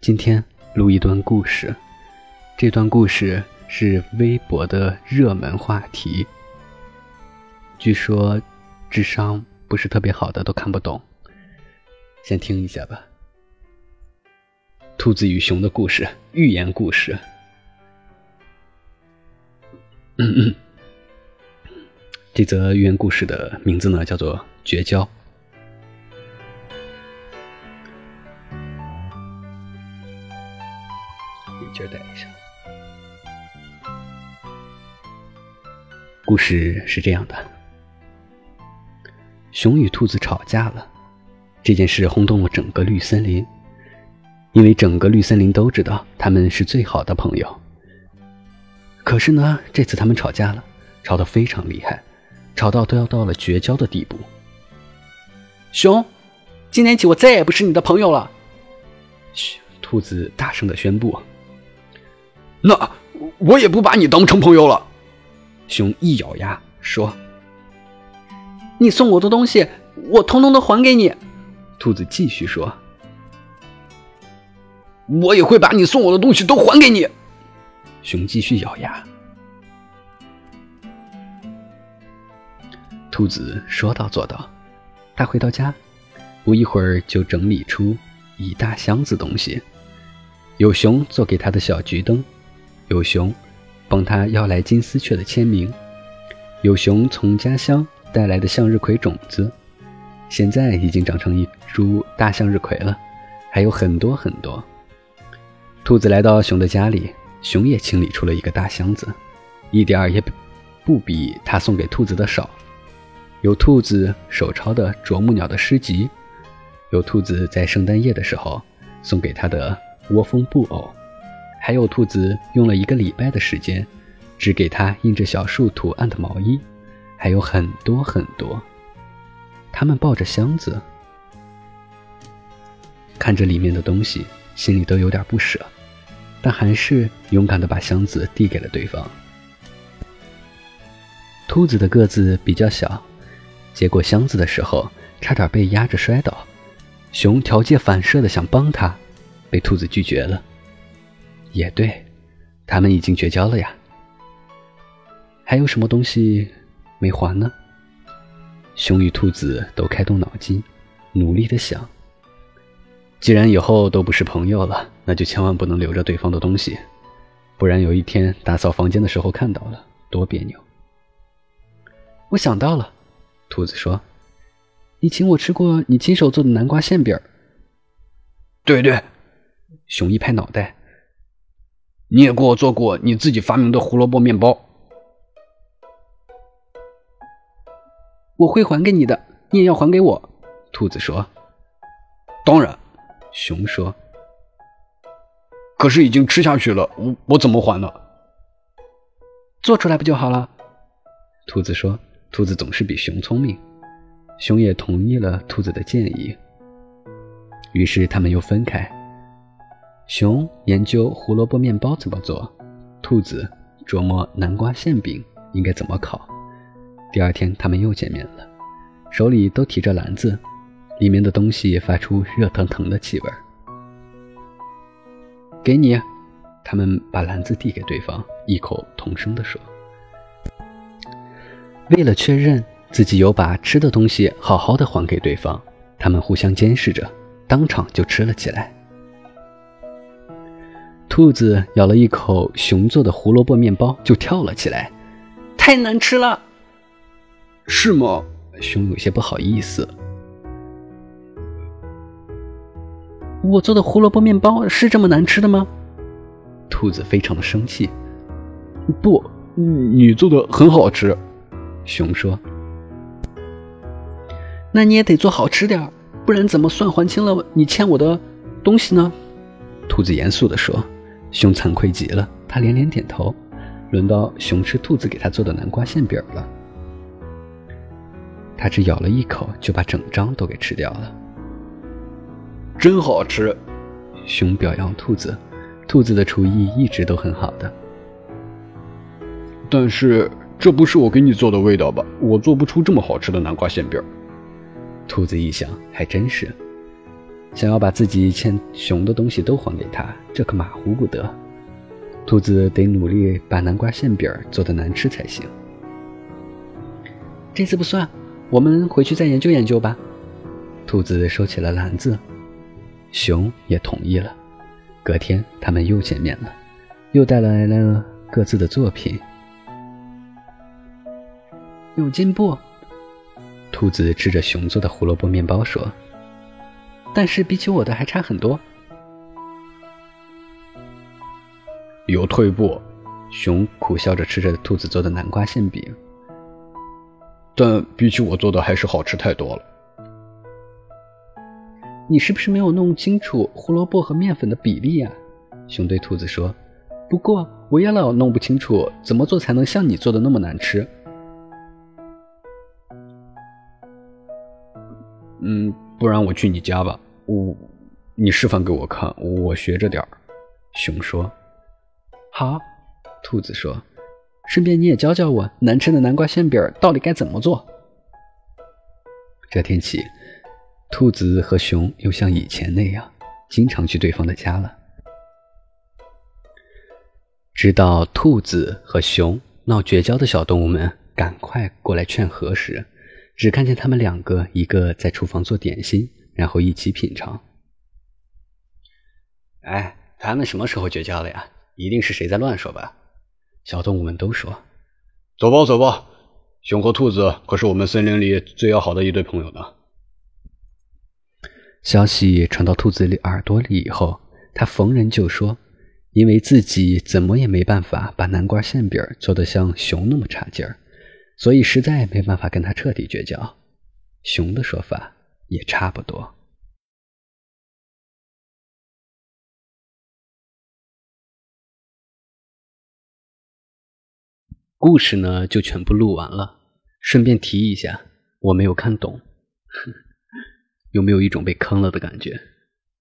今天录一段故事，这段故事是微博的热门话题。据说智商不是特别好的都看不懂，先听一下吧。兔子与熊的故事，寓言故事。嗯嗯，这则寓言故事的名字呢叫做《绝交》。一劲带一下。故事是这样的：熊与兔子吵架了，这件事轰动了整个绿森林，因为整个绿森林都知道他们是最好的朋友。可是呢，这次他们吵架了，吵得非常厉害，吵到都要到了绝交的地步。熊，今天起我再也不是你的朋友了！嘘，兔子大声的宣布。那我也不把你当成朋友了。熊一咬牙说：“你送我的东西，我通通都还给你。”兔子继续说：“我也会把你送我的东西都还给你。”熊继续咬牙。兔子说到做到，他回到家，不一会儿就整理出一大箱子东西，有熊做给他的小桔灯。有熊帮他要来金丝雀的签名，有熊从家乡带来的向日葵种子，现在已经长成一株大向日葵了，还有很多很多。兔子来到熊的家里，熊也清理出了一个大箱子，一点儿也不比他送给兔子的少。有兔子手抄的啄木鸟的诗集，有兔子在圣诞夜的时候送给他的窝蜂布偶。还有兔子用了一个礼拜的时间，只给他印着小树图案的毛衣，还有很多很多。他们抱着箱子，看着里面的东西，心里都有点不舍，但还是勇敢的把箱子递给了对方。兔子的个子比较小，接过箱子的时候差点被压着摔倒。熊条件反射的想帮他，被兔子拒绝了。也对，他们已经绝交了呀。还有什么东西没还呢？熊与兔子都开动脑筋，努力的想。既然以后都不是朋友了，那就千万不能留着对方的东西，不然有一天打扫房间的时候看到了，多别扭。我想到了，兔子说：“你请我吃过你亲手做的南瓜馅饼。”对对，熊一拍脑袋。你也给我做过你自己发明的胡萝卜面包，我会还给你的，你也要还给我。兔子说：“当然。”熊说：“可是已经吃下去了，我我怎么还呢？”做出来不就好了？兔子说：“兔子总是比熊聪明。”熊也同意了兔子的建议，于是他们又分开。熊研究胡萝卜面包怎么做，兔子琢磨南瓜馅饼应该怎么烤。第二天，他们又见面了，手里都提着篮子，里面的东西发出热腾腾的气味。给你，他们把篮子递给对方，异口同声地说：“为了确认自己有把吃的东西好好的还给对方，他们互相监视着，当场就吃了起来。”兔子咬了一口熊做的胡萝卜面包，就跳了起来。太难吃了，是吗？熊有些不好意思。我做的胡萝卜面包是这么难吃的吗？兔子非常的生气。不，你做的很好吃。熊说。那你也得做好吃点不然怎么算还清了你欠我的东西呢？兔子严肃地说。熊惭愧极了，他连连点头。轮到熊吃兔子给他做的南瓜馅饼了，他只咬了一口就把整张都给吃掉了。真好吃！熊表扬兔子，兔子的厨艺一直都很好的。但是这不是我给你做的味道吧？我做不出这么好吃的南瓜馅饼。兔子一想，还真是。想要把自己欠熊的东西都还给他，这可马虎不得。兔子得努力把南瓜馅饼做得难吃才行。这次不算，我们回去再研究研究吧。兔子收起了篮子，熊也同意了。隔天，他们又见面了，又带来了各自的作品。有进步，兔子吃着熊做的胡萝卜面包说：“但是比起我的还差很多。”有退步，熊苦笑着吃着兔子做的南瓜馅饼，但比起我做的还是好吃太多了。你是不是没有弄清楚胡萝卜和面粉的比例呀？熊对兔子说：“不过我也老弄不清楚怎么做才能像你做的那么难吃。”嗯，不然我去你家吧，我你示范给我看，我学着点儿。熊说：“好。”兔子说：“顺便你也教教我难吃的南瓜馅饼到底该怎么做。”这天起，兔子和熊又像以前那样，经常去对方的家了。直到兔子和熊闹绝交的小动物们赶快过来劝和时。只看见他们两个，一个在厨房做点心，然后一起品尝。哎，他们什么时候绝交了呀？一定是谁在乱说吧？小动物们都说：“走吧，走吧，熊和兔子可是我们森林里最要好的一对朋友呢。”消息传到兔子里耳朵里以后，他逢人就说：“因为自己怎么也没办法把南瓜馅饼做得像熊那么差劲儿。”所以实在没办法跟他彻底绝交，熊的说法也差不多。故事呢就全部录完了。顺便提一下，我没有看懂，有没有一种被坑了的感觉？